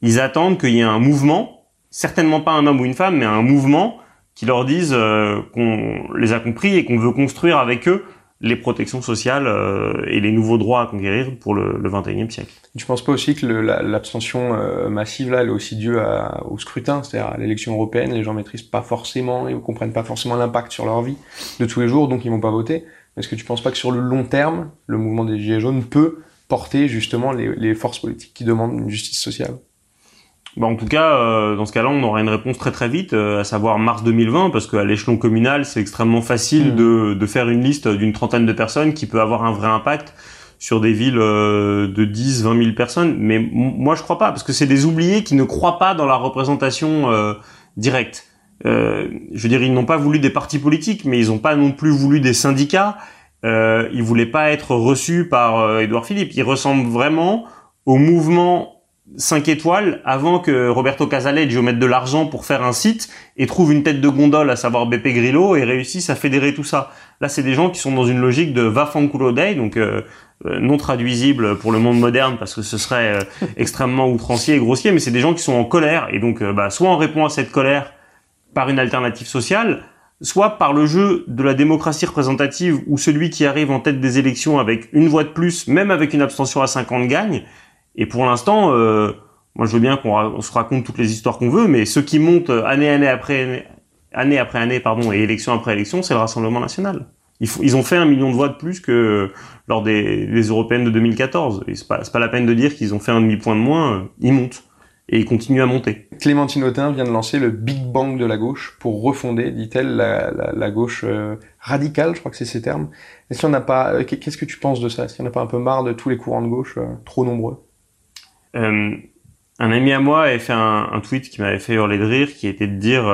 ils attendent qu'il y ait un mouvement, certainement pas un homme ou une femme, mais un mouvement qui leur dise qu'on les a compris et qu'on veut construire avec eux les protections sociales euh, et les nouveaux droits à conquérir pour le, le 21e siècle. Tu penses pas aussi que l'abstention euh, massive là, elle est aussi due à, au scrutin, c'est-à-dire à, l'élection européenne, les gens maîtrisent pas forcément et comprennent pas forcément l'impact sur leur vie de tous les jours, donc ils vont pas voter. Est-ce que tu penses pas que sur le long terme, le mouvement des Gilets jaunes peut porter justement les, les forces politiques qui demandent une justice sociale? Bah en tout cas, euh, dans ce cas-là, on aura une réponse très très vite, euh, à savoir mars 2020, parce qu'à l'échelon communal, c'est extrêmement facile mmh. de, de, faire une liste d'une trentaine de personnes qui peut avoir un vrai impact sur des villes euh, de 10, 20 000 personnes. Mais moi, je crois pas, parce que c'est des oubliés qui ne croient pas dans la représentation directe. je veux dire, ils n'ont pas voulu des partis politiques, mais ils n'ont pas non plus voulu des syndicats. Euh, ils voulaient pas être reçus par Édouard Philippe. Ils ressemblent vraiment au mouvement 5 étoiles avant que Roberto Casaleggio mette de l'argent pour faire un site et trouve une tête de gondole, à savoir BP Grillo, et réussisse à fédérer tout ça. Là, c'est des gens qui sont dans une logique de va fanculo dei, donc euh, euh, non traduisible pour le monde moderne parce que ce serait euh, extrêmement outrancier et grossier, mais c'est des gens qui sont en colère et donc bah, soit on répond à cette colère par une alternative sociale, soit par le jeu de la démocratie représentative où celui qui arrive en tête des élections avec une voix de plus, même avec une abstention à 50 gagne. Et pour l'instant, euh, moi je veux bien qu'on se raconte toutes les histoires qu'on veut, mais ceux qui montent année année après année, après année, pardon, et élection après élection, c'est le Rassemblement national. Ils, ils, ont fait un million de voix de plus que lors des, européennes de 2014. Et c'est pas, la peine de dire qu'ils ont fait un demi-point de moins. Ils montent et il continue à monter. Clémentine Autain vient de lancer le Big Bang de la gauche pour refonder, dit-elle, la, gauche euh, radicale, je crois que c'est ces termes. Est-ce qu'il n'y en a pas euh, Qu'est-ce que tu penses de ça? Est-ce qu'il n'y en a pas un peu marre de tous les courants de gauche euh, trop nombreux? Un ami à moi avait fait un, tweet qui m'avait fait hurler de rire, qui était de dire,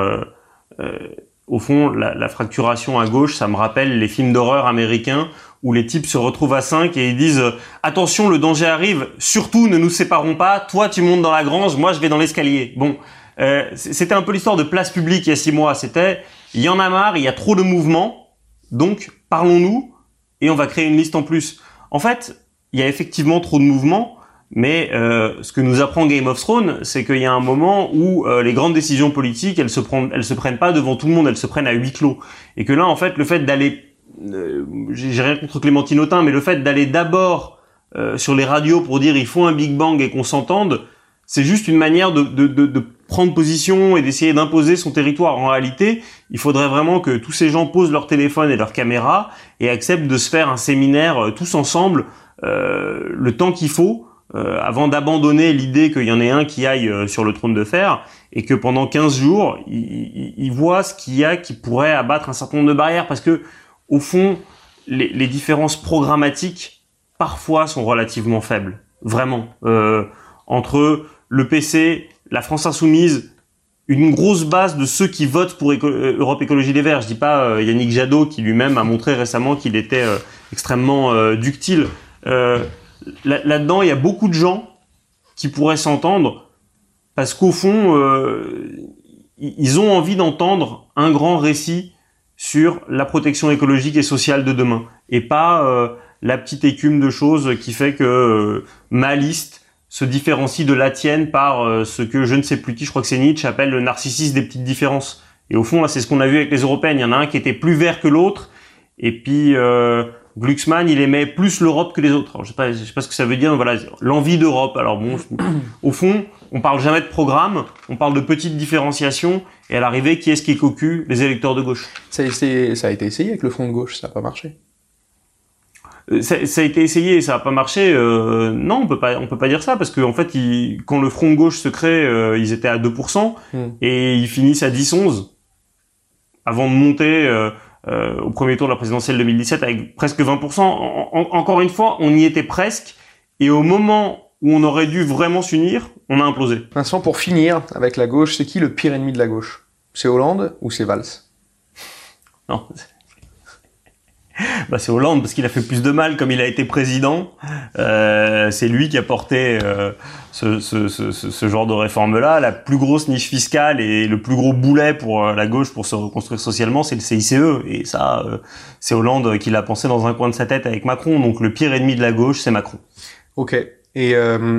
au fond, la, fracturation à gauche, ça me rappelle les films d'horreur américains où les types se retrouvent à 5 et ils disent attention le danger arrive surtout ne nous séparons pas toi tu montes dans la grange moi je vais dans l'escalier. Bon euh, c'était un peu l'histoire de place publique il y a six mois c'était il y en a marre il y a trop de mouvements donc parlons-nous et on va créer une liste en plus. En fait il y a effectivement trop de mouvements mais euh, ce que nous apprend Game of Thrones, c'est qu'il y a un moment où euh, les grandes décisions politiques, elles se prennent, elles se prennent pas devant tout le monde, elles se prennent à huis clos, et que là, en fait, le fait d'aller euh, j'ai rien contre Clémentine Autain, mais le fait d'aller d'abord euh, sur les radios pour dire il faut un Big Bang et qu'on s'entende, c'est juste une manière de, de, de, de prendre position et d'essayer d'imposer son territoire. En réalité, il faudrait vraiment que tous ces gens posent leur téléphone et leur caméra et acceptent de se faire un séminaire euh, tous ensemble euh, le temps qu'il faut euh, avant d'abandonner l'idée qu'il y en ait un qui aille sur le trône de fer et que pendant 15 jours, il, il voit ce qu'il y a qui pourrait abattre un certain nombre de barrières parce que au fond, les, différences programmatiques parfois sont relativement faibles, vraiment. Euh, entre le PC, la France insoumise, une grosse base de ceux qui votent pour euh, Europe Écologie des Verts. Je dis pas euh, Yannick Jadot qui lui-même a montré récemment qu'il était extrêmement ductile. Là-dedans, il y a beaucoup de gens qui pourraient s'entendre parce qu'au fond, ils ont envie d'entendre un grand récit sur la protection écologique et sociale de demain et pas euh, la petite écume de choses qui fait que euh, ma liste se différencie de la tienne par euh, ce que je ne sais plus qui, je crois que c'est Nietzsche, appelle le narcissisme des petites différences. Et au fond, là, c'est ce qu'on a vu avec les Européennes. Il y en a un qui était plus vert que l'autre, et puis Glucksmann, il aimait plus l'Europe que les autres. Alors, je sais pas, je sais pas ce que ça veut dire. Voilà, l'envie d'Europe. Alors bon, au fond, on parle jamais de programme, on parle de petites différenciations. Et à l'arrivée, qui est-ce qui est cocu Les électeurs de gauche? Ça a, été, ça a été essayé avec le Front de gauche, ça n'a pas marché. Euh, ça, ça, a été essayé, et ça n'a pas marché. Euh, non, on peut pas, on peut pas dire ça parce qu'en en fait, quand le Front de gauche se crée, euh, ils étaient à 2% hmm. et ils finissent à 10-11 avant de monter. Euh, euh, au premier tour de la présidentielle 2017 avec presque 20%. encore une fois, on y était presque. Et au moment où on aurait dû vraiment s'unir, on a implosé. Vincent, pour finir avec la gauche, c'est qui le pire ennemi de la gauche? C'est Hollande ou c'est Valls? Non, bah, c'est Hollande parce qu'il a fait plus de mal comme il a été président. Euh, c'est lui qui a porté euh, ce, genre de réforme-là. La plus grosse niche fiscale et le plus gros boulet pour euh, la gauche pour se reconstruire socialement, c'est le CICE. Et ça, c'est Hollande qui l'a pensé dans un coin de sa tête avec Macron. Donc le pire ennemi de la gauche, c'est Macron. Ok. Et,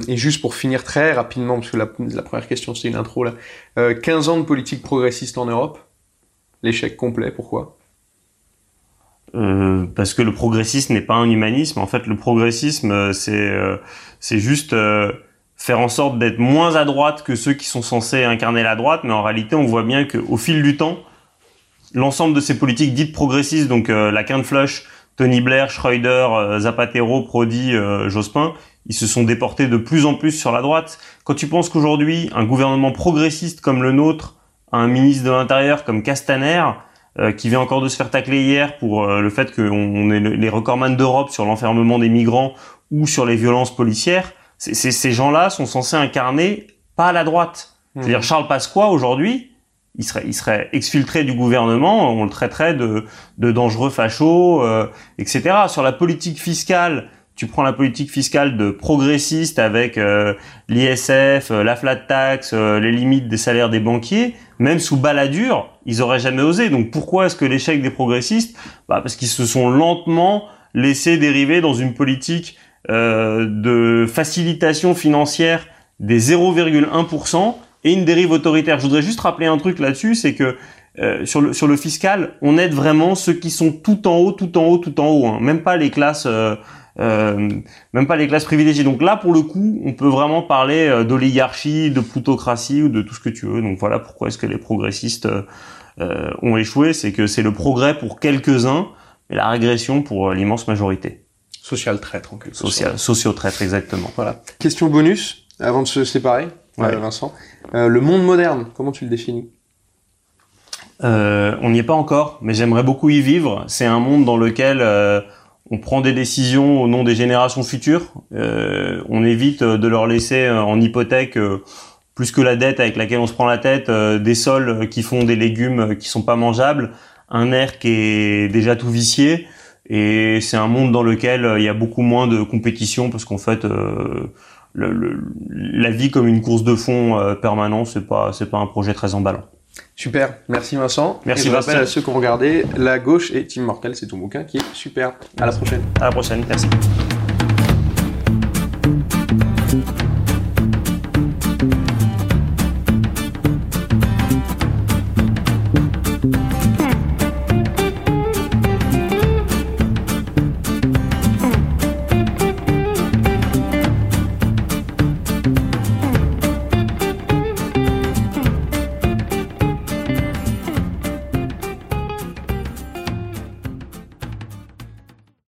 juste pour finir très rapidement, parce que la, la première question c'était une intro là, 15 ans de politique progressiste en Europe, l'échec complet, pourquoi? Euh, parce que le progressisme n'est pas un humanisme. En fait, le progressisme, euh, c'est euh, c'est juste faire en sorte d'être moins à droite que ceux qui sont censés incarner la droite. Mais en réalité, on voit bien qu'au fil du temps, l'ensemble de ces politiques dites progressistes, donc la Flush, Tony Blair, Schroeder, Zapatero, Prodi, Jospin, ils se sont déportés de plus en plus sur la droite. Quand tu penses qu'aujourd'hui, un gouvernement progressiste comme le nôtre, un ministre de l'Intérieur comme Castaner, euh, qui vient encore de se faire tacler hier pour euh, le fait qu'on est les recordman d'Europe sur l'enfermement des migrants ou sur les violences policières, ces gens-là sont censés incarner pas la droite. Mmh. C'est-à-dire Charles Pasqua aujourd'hui, il serait, il serait exfiltré du gouvernement, on le traiterait de, de dangereux fachos, euh, etc. Sur la politique fiscale, tu prends la politique fiscale de progressiste avec euh, l'ISF, euh, la flat tax, euh, les limites des salaires des banquiers, même sous baladure, ils auraient jamais osé. Donc pourquoi est-ce que l'échec des progressistes bah Parce qu'ils se sont lentement laissés dériver dans une politique de facilitation financière des 0,1% et une dérive autoritaire. Je voudrais juste rappeler un truc là-dessus, c'est que sur, le, sur le fiscal, on aide vraiment ceux qui sont tout en haut, tout en haut, tout en haut, hein. même pas les classes même pas les classes privilégiées. Donc là, pour le coup, on peut vraiment parler euh, d'oligarchie, de plutocratie ou de tout ce que tu veux. Donc voilà pourquoi est-ce que les progressistes euh, ont échoué, c'est que c'est le progrès pour quelques-uns et la régression pour l'immense majorité. Social traître en quelque sorte. Social, socio-traître, exactement. Voilà. Question bonus, avant de se séparer, Vincent. le monde moderne, comment tu le définis? On n'y est pas encore, mais j'aimerais beaucoup y vivre. C'est un monde dans lequel on prend des décisions au nom des générations futures. Euh, on évite de leur laisser euh, en hypothèque euh, plus que la dette avec laquelle on se prend la tête, des sols qui font des légumes qui sont pas mangeables, un air qui est déjà tout vicié. Et c'est un monde dans lequel il y a beaucoup moins de compétition parce qu'en fait, la vie comme une course de fond permanente, c'est pas c'est pas un projet très emballant. Super, merci Vincent. Merci Et je à ceux qui ont regardé, La Gauche et Tim Mortel, c'est ton bouquin qui est super. À la prochaine. À la prochaine, merci.